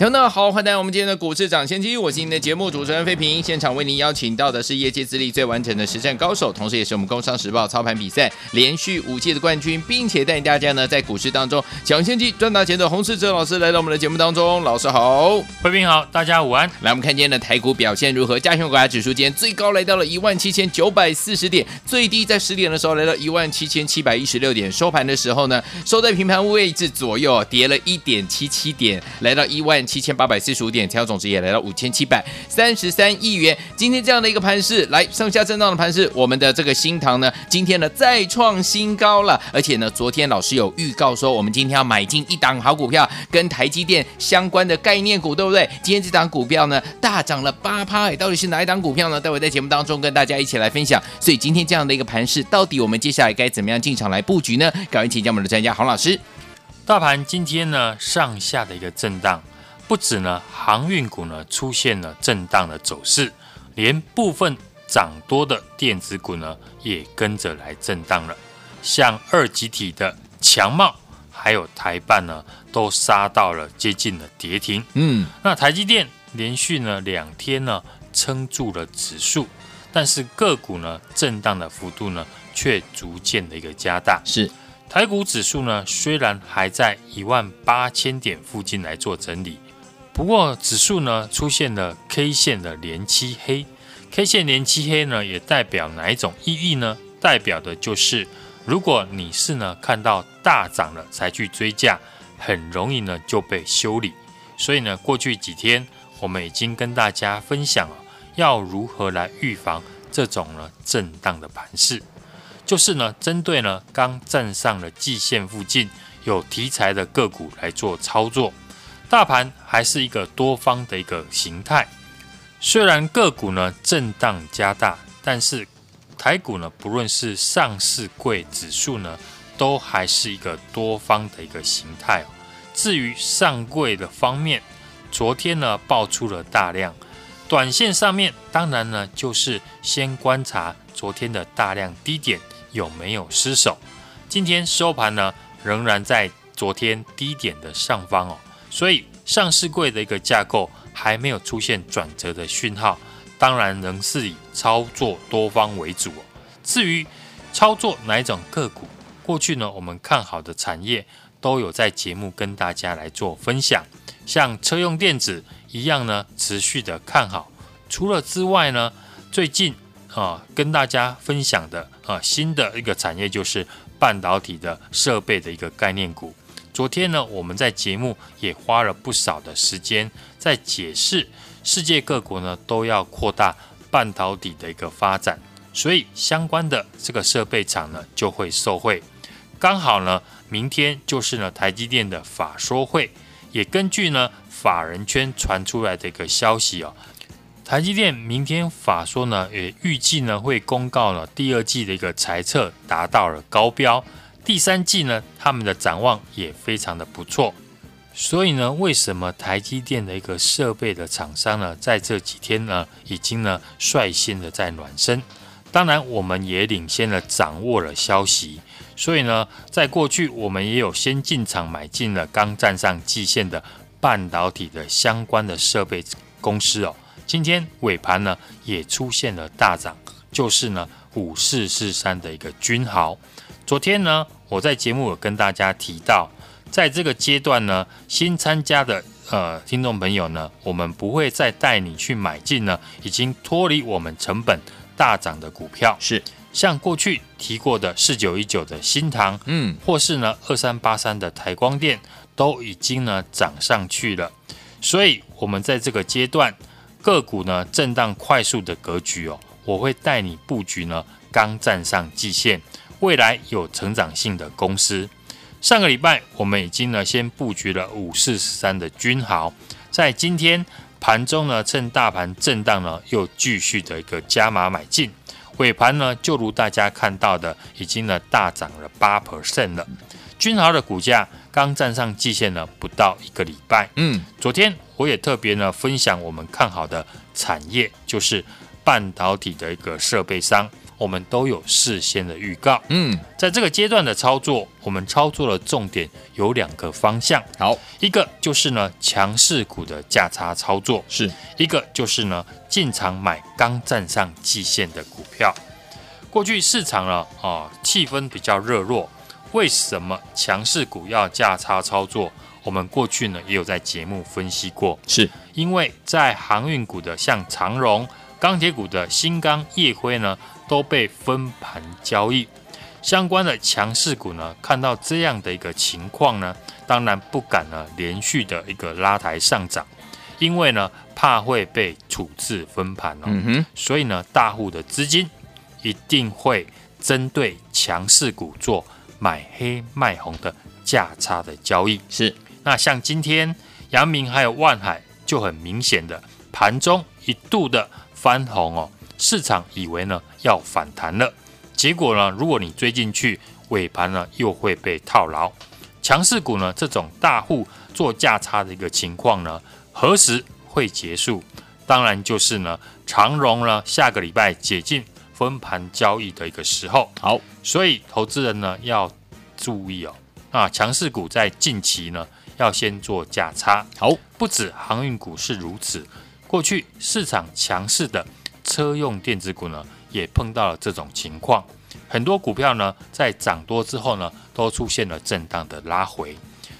听众好，欢迎来到我们今天的股市抢先机，我是您的节目主持人费平。现场为您邀请到的是业界资历最完整的实战高手，同时也是我们工商时报操盘比赛连续五届的冠军，并且带领大家呢在股市当中抢先机赚大钱的洪世哲老师来到我们的节目当中。老师好，费平好，大家午安。来，我们看今天的台股表现如何？加权股价指数今天最高来到了一万七千九百四十点，最低在十点的时候来到一万七千七百一十六点，收盘的时候呢收在平盘位置左右，跌了一点七七点，来到一万七千八百四十五。点成交总值也来到五千七百三十三亿元。今天这样的一个盘势，来上下震荡的盘势，我们的这个新塘呢，今天呢再创新高了。而且呢，昨天老师有预告说，我们今天要买进一档好股票，跟台积电相关的概念股，对不对？今天这档股票呢大涨了八趴，到底是哪一档股票呢？待会在节目当中跟大家一起来分享。所以今天这样的一个盘势，到底我们接下来该怎么样进场来布局呢？赶快请教我们的专家洪老师。大盘今天呢上下的一个震荡。不止呢，航运股呢出现了震荡的走势，连部分涨多的电子股呢也跟着来震荡了。像二极体的强茂，还有台办呢，都杀到了接近了跌停。嗯，那台积电连续呢两天呢撑住了指数，但是个股呢震荡的幅度呢却逐渐的一个加大。是台股指数呢虽然还在一万八千点附近来做整理。不过指数呢出现了 K 线的连七黑，K 线连七黑呢也代表哪一种意义呢？代表的就是如果你是呢看到大涨了才去追价，很容易呢就被修理。所以呢过去几天我们已经跟大家分享了要如何来预防这种呢震荡的盘势，就是呢针对呢刚站上了季线附近有题材的个股来做操作。大盘还是一个多方的一个形态，虽然个股呢震荡加大，但是台股呢不论是上市柜指数呢，都还是一个多方的一个形态。至于上柜的方面，昨天呢爆出了大量，短线上面当然呢就是先观察昨天的大量低点有没有失守。今天收盘呢仍然在昨天低点的上方哦。所以上市柜的一个架构还没有出现转折的讯号，当然仍是以操作多方为主。至于操作哪一种个股，过去呢我们看好的产业都有在节目跟大家来做分享，像车用电子一样呢持续的看好。除了之外呢，最近啊跟大家分享的啊新的一个产业就是半导体的设备的一个概念股。昨天呢，我们在节目也花了不少的时间在解释，世界各国呢都要扩大半导体的一个发展，所以相关的这个设备厂呢就会受惠。刚好呢，明天就是呢台积电的法说会，也根据呢法人圈传出来的一个消息哦，台积电明天法说呢也预计呢会公告了第二季的一个财测达到了高标。第三季呢，他们的展望也非常的不错，所以呢，为什么台积电的一个设备的厂商呢，在这几天呢，已经呢率先的在暖身？当然，我们也领先了掌握了消息，所以呢，在过去我们也有先进场买进了刚站上季线的半导体的相关的设备公司哦。今天尾盘呢，也出现了大涨，就是呢五四四三的一个军豪。昨天呢，我在节目有跟大家提到，在这个阶段呢，新参加的呃听众朋友呢，我们不会再带你去买进呢，已经脱离我们成本大涨的股票，是。像过去提过的四九一九的新塘，嗯，或是呢二三八三的台光电，都已经呢涨上去了，所以我们在这个阶段个股呢震荡快速的格局哦，我会带你布局呢刚站上季线。未来有成长性的公司，上个礼拜我们已经呢先布局了五四三的君豪，在今天盘中呢趁大盘震荡呢又继续的一个加码买进，尾盘呢，就如大家看到的，已经呢大涨了八 percent 了。君豪的股价刚站上季线呢，不到一个礼拜。嗯，昨天我也特别呢分享我们看好的产业，就是半导体的一个设备商。我们都有事先的预告，嗯，在这个阶段的操作，我们操作的重点有两个方向，好，一个就是呢强势股的价差操作，是一个就是呢进场买刚站上季线的股票。过去市场呢啊气氛比较热络，为什么强势股要价差操作？我们过去呢也有在节目分析过，是因为在航运股的像长荣。钢铁股的新钢、业辉呢，都被分盘交易。相关的强势股呢，看到这样的一个情况呢，当然不敢呢连续的一个拉抬上涨，因为呢怕会被处置分盘哦。嗯哼，所以呢，大户的资金一定会针对强势股做买黑卖红的价差的交易。是，那像今天阳明还有万海就很明显的盘中一度的。翻红哦，市场以为呢要反弹了，结果呢，如果你追进去，尾盘呢又会被套牢。强势股呢这种大户做价差的一个情况呢，何时会结束？当然就是呢长荣呢下个礼拜解禁分盘交易的一个时候。好，所以投资人呢要注意哦，啊强势股在近期呢要先做价差。好，不止航运股是如此。过去市场强势的车用电子股呢，也碰到了这种情况。很多股票呢，在涨多之后呢，都出现了震荡的拉回。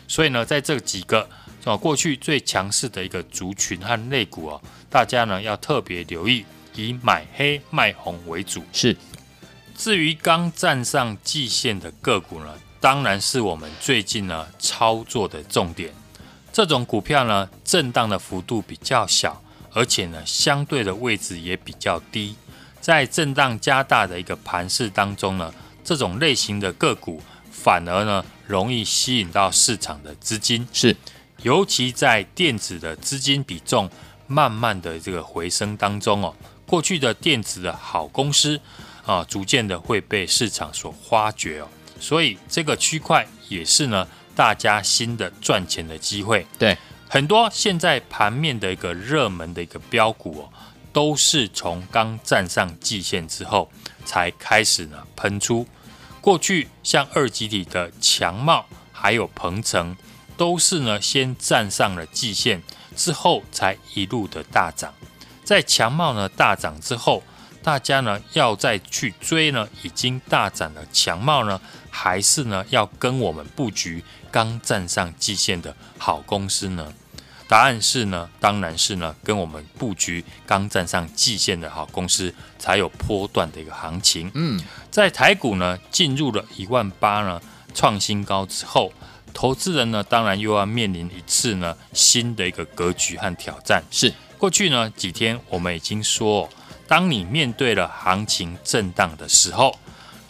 所以呢，在这几个啊过去最强势的一个族群和类股哦，大家呢要特别留意，以买黑卖红为主。是。至于刚站上季线的个股呢，当然是我们最近呢操作的重点。这种股票呢，震荡的幅度比较小。而且呢，相对的位置也比较低，在震荡加大的一个盘势当中呢，这种类型的个股反而呢容易吸引到市场的资金。是，尤其在电子的资金比重慢慢的这个回升当中哦，过去的电子的好公司啊，逐渐的会被市场所发掘哦，所以这个区块也是呢大家新的赚钱的机会。对。很多现在盘面的一个热门的一个标股哦，都是从刚站上季线之后才开始呢喷出。过去像二级体的强茂还有鹏程，都是呢先站上了季线之后才一路的大涨。在强茂呢大涨之后，大家呢要再去追呢已经大涨的强茂呢，还是呢要跟我们布局刚站上季线的好公司呢？答案是呢，当然是呢，跟我们布局刚站上季线的好公司才有波段的一个行情。嗯，在台股呢进入了一万八呢创新高之后，投资人呢当然又要面临一次呢新的一个格局和挑战。是过去呢几天我们已经说，当你面对了行情震荡的时候，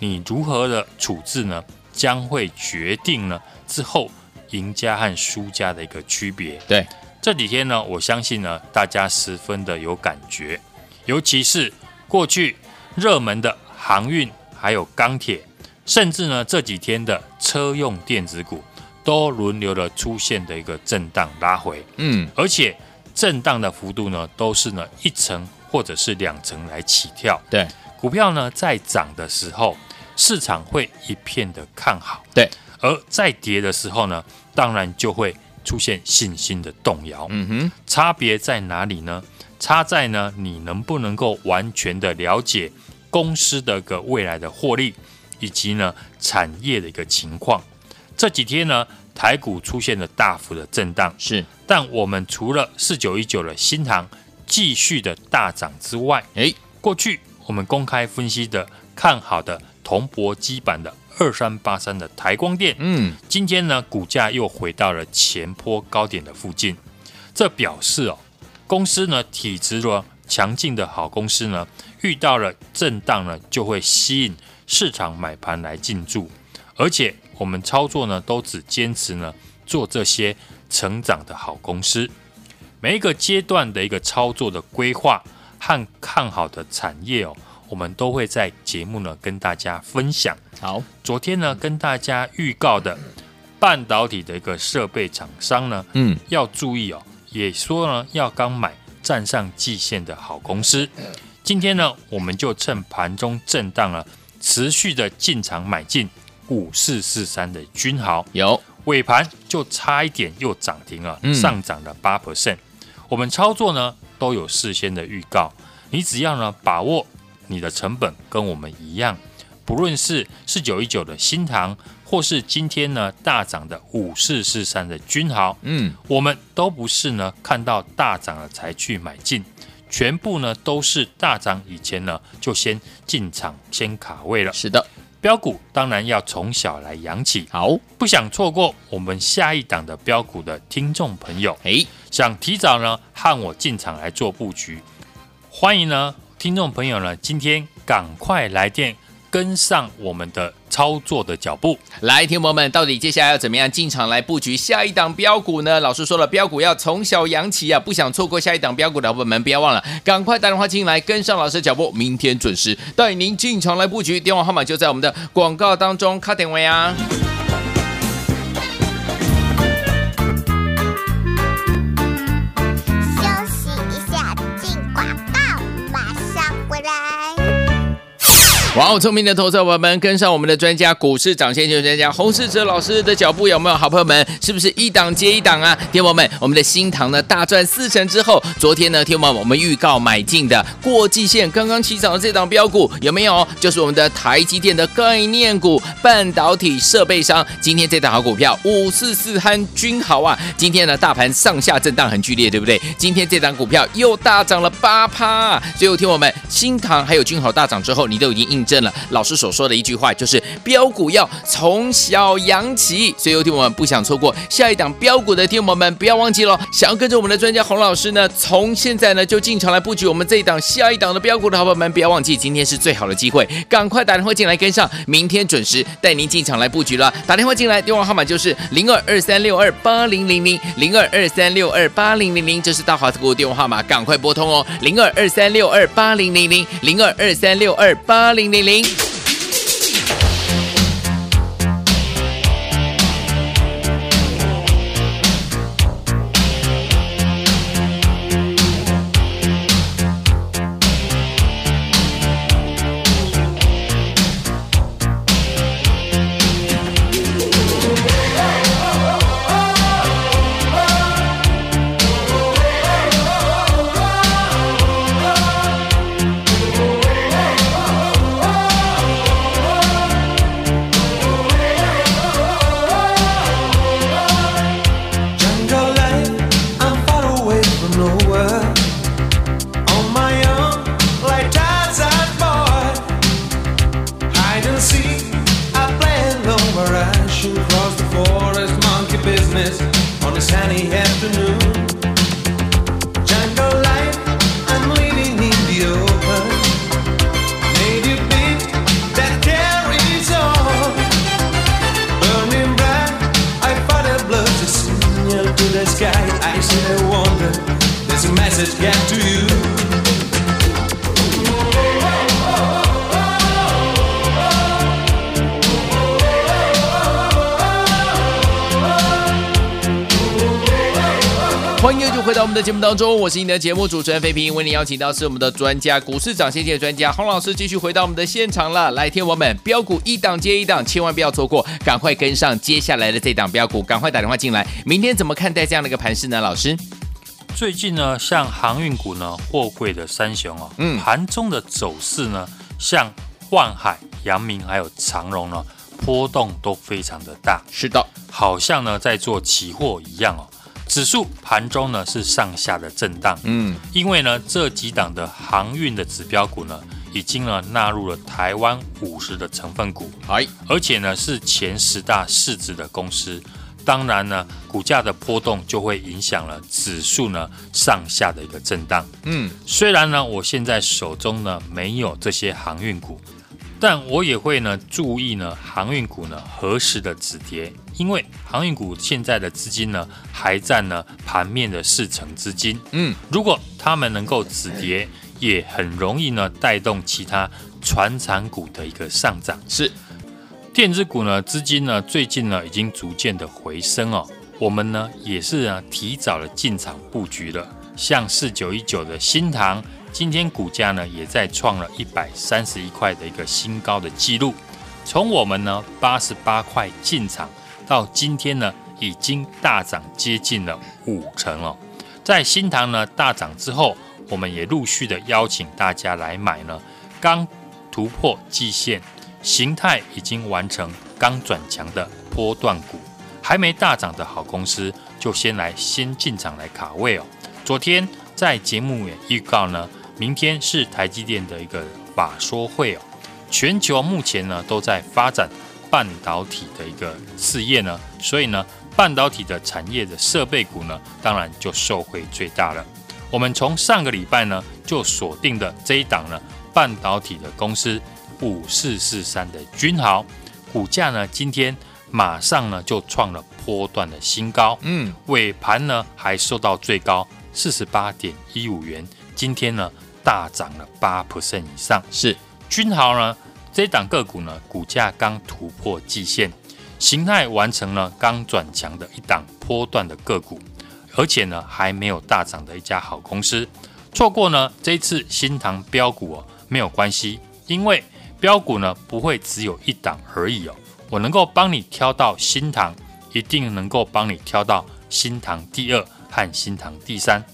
你如何的处置呢，将会决定呢之后赢家和输家的一个区别。对。这几天呢，我相信呢，大家十分的有感觉，尤其是过去热门的航运，还有钢铁，甚至呢这几天的车用电子股，都轮流的出现的一个震荡拉回，嗯，而且震荡的幅度呢，都是呢一层或者是两层来起跳。对，股票呢在涨的时候，市场会一片的看好，对，而在跌的时候呢，当然就会。出现信心的动摇，嗯哼，差别在哪里呢？差在呢，你能不能够完全的了解公司的一个未来的获利，以及呢产业的一个情况。这几天呢，台股出现了大幅的震荡，是，但我们除了四九一九的新唐继续的大涨之外，诶，过去我们公开分析的看好的铜箔基板的。二三八三的台光电，嗯，今天呢，股价又回到了前坡高点的附近，这表示哦，公司呢体质的强劲的好公司呢，遇到了震荡呢，就会吸引市场买盘来进驻，而且我们操作呢，都只坚持呢做这些成长的好公司，每一个阶段的一个操作的规划和看好的产业哦，我们都会在节目呢跟大家分享。好，昨天呢跟大家预告的半导体的一个设备厂商呢，嗯，要注意哦，也说呢要刚买站上季线的好公司。今天呢，我们就趁盘中震荡了，持续的进场买进五四四三的君豪，有尾盘就差一点又涨停了，嗯上涨了八 percent。我们操作呢都有事先的预告，你只要呢把握你的成本跟我们一样，不论是四九一九的新唐，或是今天呢大涨的五四四三的君豪，嗯，我们都不是呢看到大涨了才去买进，全部呢都是大涨以前呢就先进场先卡位了。是的，标股当然要从小来养起，好，不想错过我们下一档的标股的听众朋友，哎，想提早呢和我进场来做布局，欢迎呢听众朋友呢今天赶快来电跟上我们的操作的脚步。来，听众朋友们，到底接下来要怎么样进场来布局下一档标股呢？老师说了，标股要从小扬起啊，不想错过下一档标股的伙伴们，不要忘了，赶快打电话进来跟上老师的脚步，明天准时带您进场来布局。电话号码就在我们的广告当中，卡点位啊。哇哦，聪明的投资者朋友们，跟上我们的专家股市涨先机专家洪世哲老师的脚步，有没有？好朋友们，是不是一档接一档啊？听友们，我们的新塘呢大赚四成之后，昨天呢，听友们我们预告买进的过季线刚刚起涨的这档标股有没有？就是我们的台积电的概念股、半导体设备商。今天这档好股票五四四汉君豪啊，今天呢大盘上下震荡很剧烈，对不对？今天这档股票又大涨了八趴，所以听我们新塘还有君豪大涨之后，你都已经应印证了老师所说的一句话，就是标股要从小养起。所以有听我们不想错过下一档标股的听友们，不要忘记了，想要跟着我们的专家洪老师呢，从现在呢就进场来布局我们这一档下一档的标股的好朋友们，不要忘记今天是最好的机会，赶快打电话进来跟上，明天准时带您进场来布局了。打电话进来，电话号码就是零二二三六二八零零零零二二三六二八零零零，这是大华投顾电话号码，赶快拨通哦，零二二三六二八零零零零二二三六二八零零零。欢迎就回到我们的节目当中，我是你的节目主持人费平，为你邀请到是我们的专家，股市涨先机的专家洪老师，继续回到我们的现场了。来天王们标股一档接一档，千万不要错过，赶快跟上接下来的这档标股，赶快打电话进来。明天怎么看待这样的一个盘势呢？老师，最近呢，像航运股呢，货柜的三雄哦，嗯盘中的走势呢，像万海、阳明还有长荣呢，波动都非常的大，是的，好像呢在做期货一样哦。指数盘中呢是上下的震荡，嗯，因为呢这几档的航运的指标股呢，已经呢纳入了台湾五十的成分股，哎，而且呢是前十大市值的公司，当然呢股价的波动就会影响了指数呢上下的一个震荡。嗯，虽然呢我现在手中呢没有这些航运股，但我也会呢注意呢航运股呢何时的止跌。因为航运股现在的资金呢，还占呢盘面的四成资金。嗯，如果他们能够止跌，也很容易呢带动其他船产股的一个上涨。是，电子股呢资金呢最近呢已经逐渐的回升哦，我们呢也是呢提早了进场布局了，像四九一九的新塘，今天股价呢也在创了一百三十一块的一个新高的记录。从我们呢八十八块进场到今天呢，已经大涨接近了五成哦。在新塘呢大涨之后，我们也陆续的邀请大家来买呢。刚突破季线，形态已经完成刚转强的波段股，还没大涨的好公司，就先来先进场来卡位哦。昨天在节目也预告呢，明天是台积电的一个法说会哦。全球目前呢都在发展半导体的一个事业呢，所以呢半导体的产业的设备股呢，当然就受惠最大了。我们从上个礼拜呢就锁定的这一档呢半导体的公司五四四三的君豪，股价呢今天马上呢就创了波段的新高，嗯，尾盘呢还收到最高四十八点一五元，今天呢大涨了八 percent 以上，是。君豪呢，这档个股呢，股价刚突破季线，形态完成了刚转强的一档波段的个股，而且呢还没有大涨的一家好公司。错过呢这次新塘标股哦，没有关系，因为标股呢不会只有一档而已哦。我能够帮你挑到新塘，一定能够帮你挑到新塘第二和新塘第三。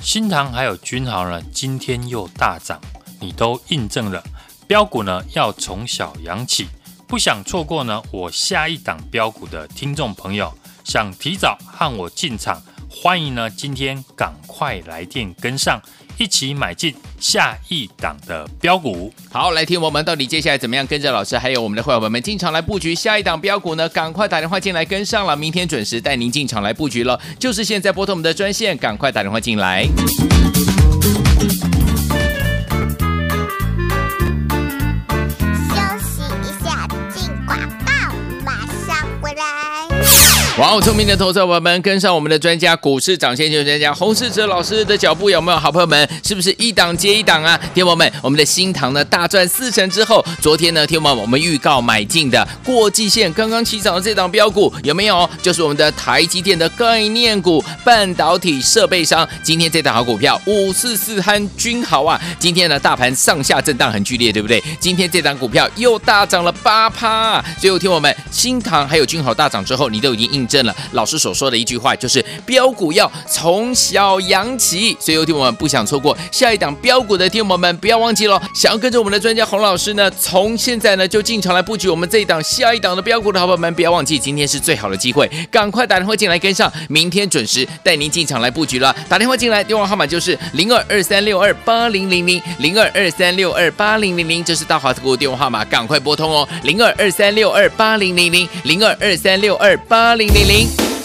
新塘还有均豪呢，今天又大涨，你都印证了。标股呢要从小养起，不想错过呢我下一档标股的听众朋友，想提早和我进场，欢迎呢今天赶快来电跟上，一起买进下一档的标股。好，来听我们到底接下来怎么样跟着老师还有我们的会员们进场来布局下一档标股呢？赶快打电话进来跟上了，明天准时带您进场来布局了，就是现在拨通我们的专线，赶快打电话进来。哇哦！聪明的投资者朋友们，跟上我们的专家，股市涨先机专家洪世哲老师的脚步，有没有？好朋友们，是不是一档接一档啊？天友们，我们的新塘呢大赚四成之后，昨天呢，天友们我们预告买进的过季线刚刚起涨的这档标股有没有？就是我们的台积电的概念股、半导体设备商。今天这档好股票五四四和均豪啊，今天呢大盘上下震荡很剧烈，对不对？今天这档股票又大涨了八趴。啊，最后，天友们，新塘还有均豪大涨之后，你都已经应。证了老师所说的一句话，就是标股要从小养起。所以有听我们不想错过下一档标股的听友们，不要忘记喽，想要跟着我们的专家洪老师呢，从现在呢就进场来布局我们这一档下一档的标股的好朋友们，不要忘记今天是最好的机会，赶快打电话进来跟上，明天准时带您进场来布局了。打电话进来，电话号码就是零二二三六二八零零零零二二三六二八零零零，这是大华股电话号码，赶快拨通哦，零二二三六二八零零零零二二三六二八零零零。欢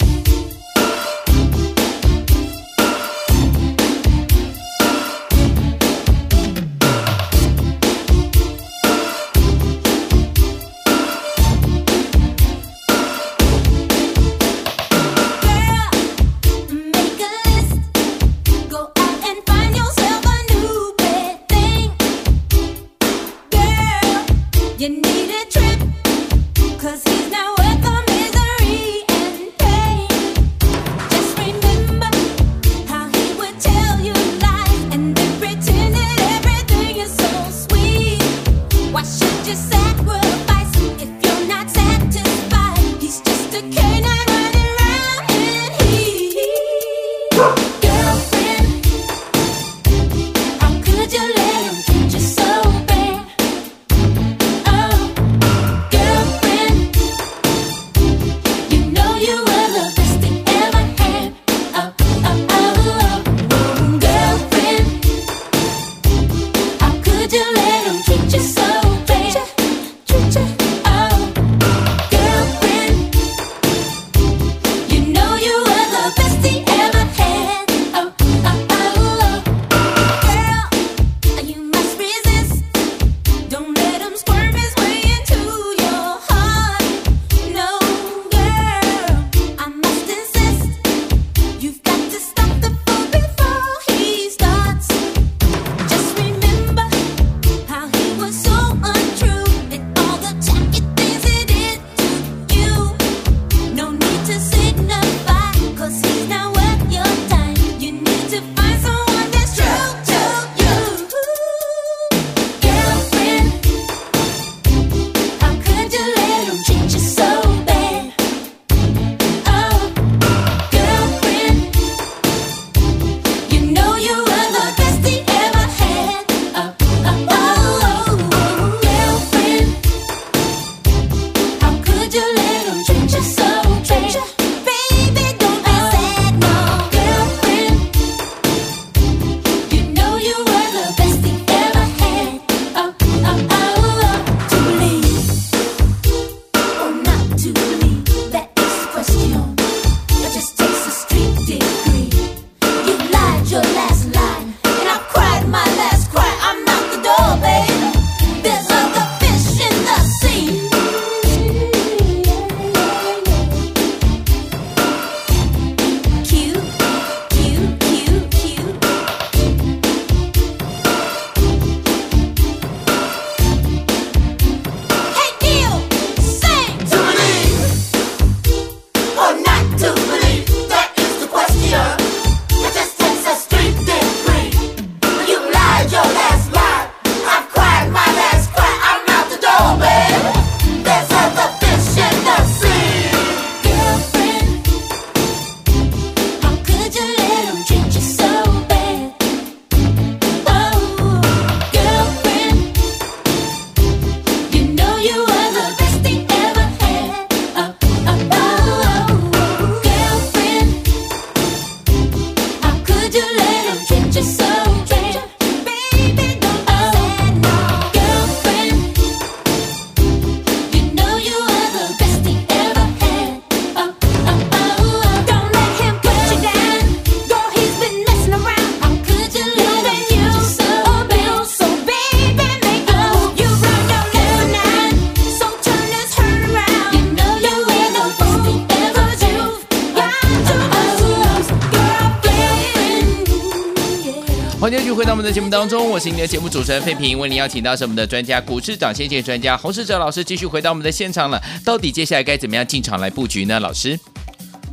目当中，我是你的节目主持人费平，为您邀请到是我们的专家股市长先见专家洪世哲老师，继续回到我们的现场了。到底接下来该怎么样进场来布局呢？老师，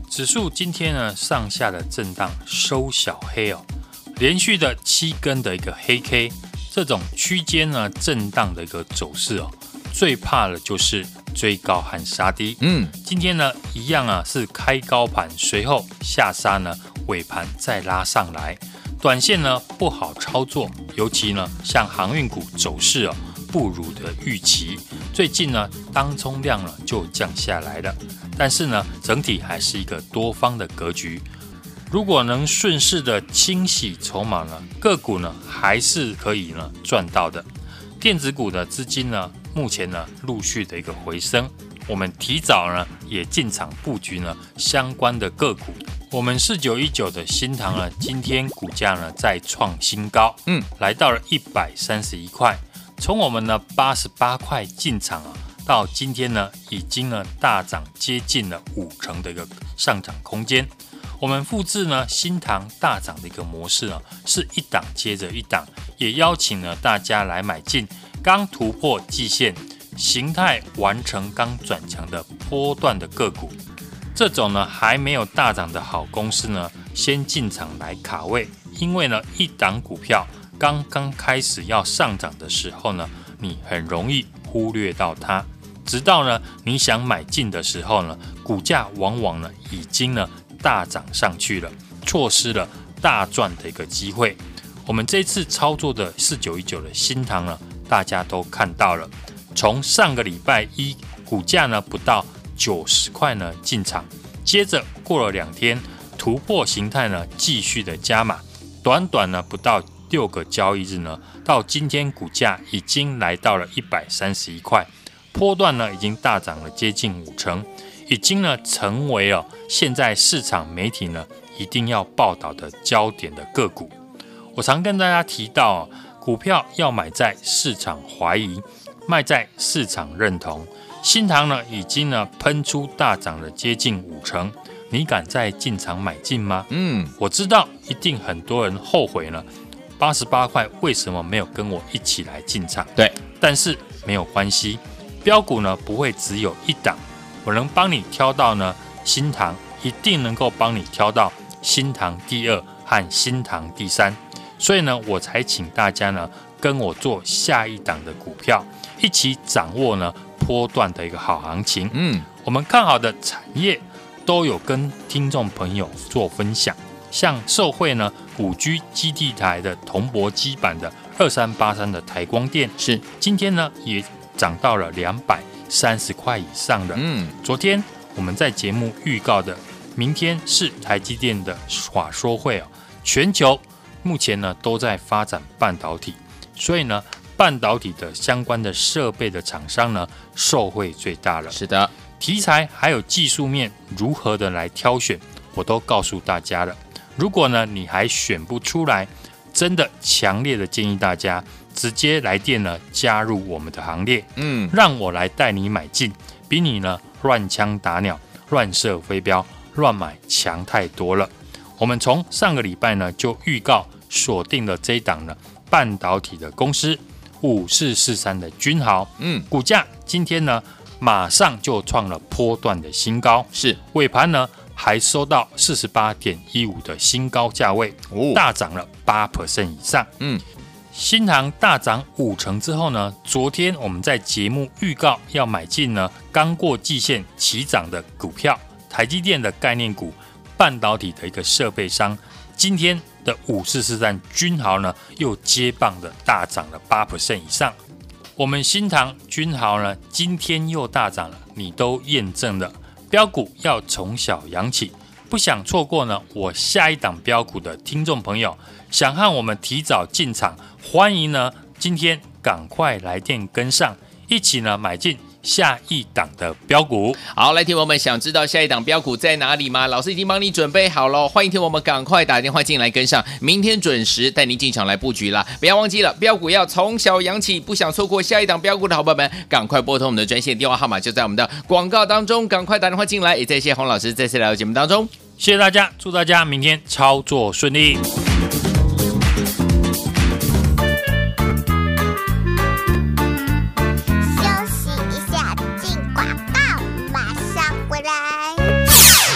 指数今天呢上下的震荡收小黑哦，连续的七根的一个黑 K，这种区间呢震荡的一个走势哦，最怕的就是追高和杀低。嗯，今天呢一样啊是开高盘，随后下杀呢，尾盘再拉上来。短线呢不好操作，尤其呢像航运股走势哦不如的预期。最近呢当冲量呢就降下来了，但是呢整体还是一个多方的格局。如果能顺势的清洗筹码呢，个股呢还是可以呢赚到的。电子股的资金呢目前呢陆续的一个回升，我们提早呢也进场布局呢相关的个股。我们四九一九的新塘呢，今天股价呢再创新高，嗯，来到了一百三十一块。从我们呢八十八块进场啊，到今天呢已经呢大涨接近了五成的一个上涨空间。我们复制呢新塘大涨的一个模式啊，是一档接着一档，也邀请了大家来买进刚突破季线、形态完成刚转强的波段的个股。这种呢还没有大涨的好公司呢，先进场来卡位，因为呢一档股票刚刚开始要上涨的时候呢，你很容易忽略到它，直到呢你想买进的时候呢，股价往往呢已经呢大涨上去了，错失了大赚的一个机会。我们这次操作的四九一九的新塘呢，大家都看到了，从上个礼拜一股价呢不到。九十块呢进场，接着过了两天突破形态呢，继续的加码，短短呢不到六个交易日呢，到今天股价已经来到了一百三十一块，波段呢已经大涨了接近五成，已经呢成为了现在市场媒体呢一定要报道的焦点的个股。我常跟大家提到，股票要买在市场怀疑，卖在市场认同。新塘呢，已经呢喷出大涨了接近五成，你敢再进场买进吗？嗯，我知道一定很多人后悔呢，八十八块为什么没有跟我一起来进场？对，但是没有关系，标股呢不会只有一档，我能帮你挑到呢新塘，一定能够帮你挑到新塘第二和新塘第三，所以呢我才请大家呢跟我做下一档的股票，一起掌握呢。波段的一个好行情，嗯，我们看好的产业都有跟听众朋友做分享，像受惠呢五 G 基地台的铜箔基板的二三八三的台光电是。今天呢也涨到了两百三十块以上的，嗯，昨天我们在节目预告的，明天是台积电的法说会哦，全球目前呢都在发展半导体，所以呢。半导体的相关的设备的厂商呢，受惠最大了。是的，题材还有技术面如何的来挑选，我都告诉大家了。如果呢你还选不出来，真的强烈的建议大家直接来电呢加入我们的行列。嗯，让我来带你买进，比你呢乱枪打鸟、乱射飞镖、乱买强太多了。我们从上个礼拜呢就预告锁定了这一档呢半导体的公司。五四四三的君豪，嗯，股价今天呢马上就创了波段的新高，是。尾盘呢还收到四十八点一五的新高价位，哦，大涨了八 percent 以上，嗯，新航大涨五成之后呢，昨天我们在节目预告要买进呢刚过季线起涨的股票，台积电的概念股，半导体的一个设备商，今天。的五四四三君豪呢，又接棒的大涨了八%以上。我们新塘君豪呢，今天又大涨了，你都验证了。标股要从小养起，不想错过呢，我下一档标股的听众朋友，想和我们提早进场，欢迎呢，今天赶快来电跟上，一起呢买进。下一档的标股，好，来听我们想知道下一档标股在哪里吗？老师已经帮你准备好了，欢迎听我们赶快打电话进来跟上，明天准时带您进场来布局啦。不要忘记了，标股要从小养起，不想错过下一档标股的好朋友们，赶快拨通我们的专线电话号码，就在我们的广告当中，赶快打电话进来。也谢谢洪老师再次来到节目当中，谢谢大家，祝大家明天操作顺利。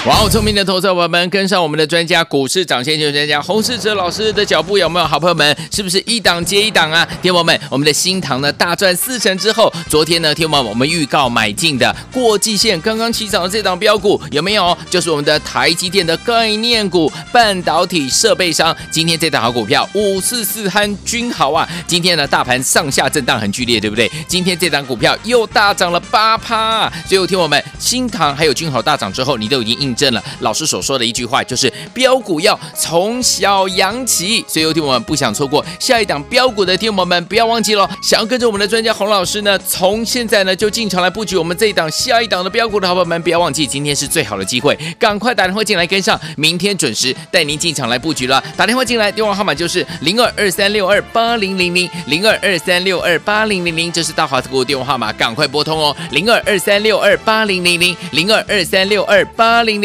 哇哦，聪明的投资者朋友们，跟上我们的专家股市涨先机专家洪世哲老师的脚步，有没有？好朋友们，是不是一档接一档啊？听友们，我们的新塘呢大赚四成之后，昨天呢，听友们我们预告买进的过季线刚刚起涨的这档标股有没有？就是我们的台积电的概念股、半导体设备商。今天这档好股票五四四汉君豪啊，今天呢大盘上下震荡很剧烈，对不对？今天这档股票又大涨了八趴。啊最后听我们新塘还有君豪大涨之后，你都已经应。证了老师所说的一句话，就是标股要从小扬起。所以有听我们不想错过下一档标股的听友们，不要忘记了，想要跟着我们的专家洪老师呢，从现在呢就进场来布局我们这一档下一档的标股的好朋友们，不要忘记今天是最好的机会，赶快打电话进来跟上，明天准时带您进场来布局了。打电话进来，电话号码就是零二二三六二八零零零零二二三六二八零零零，这是大华股电话号码，赶快拨通哦，零二二三六二八零零零零二二三六二八零零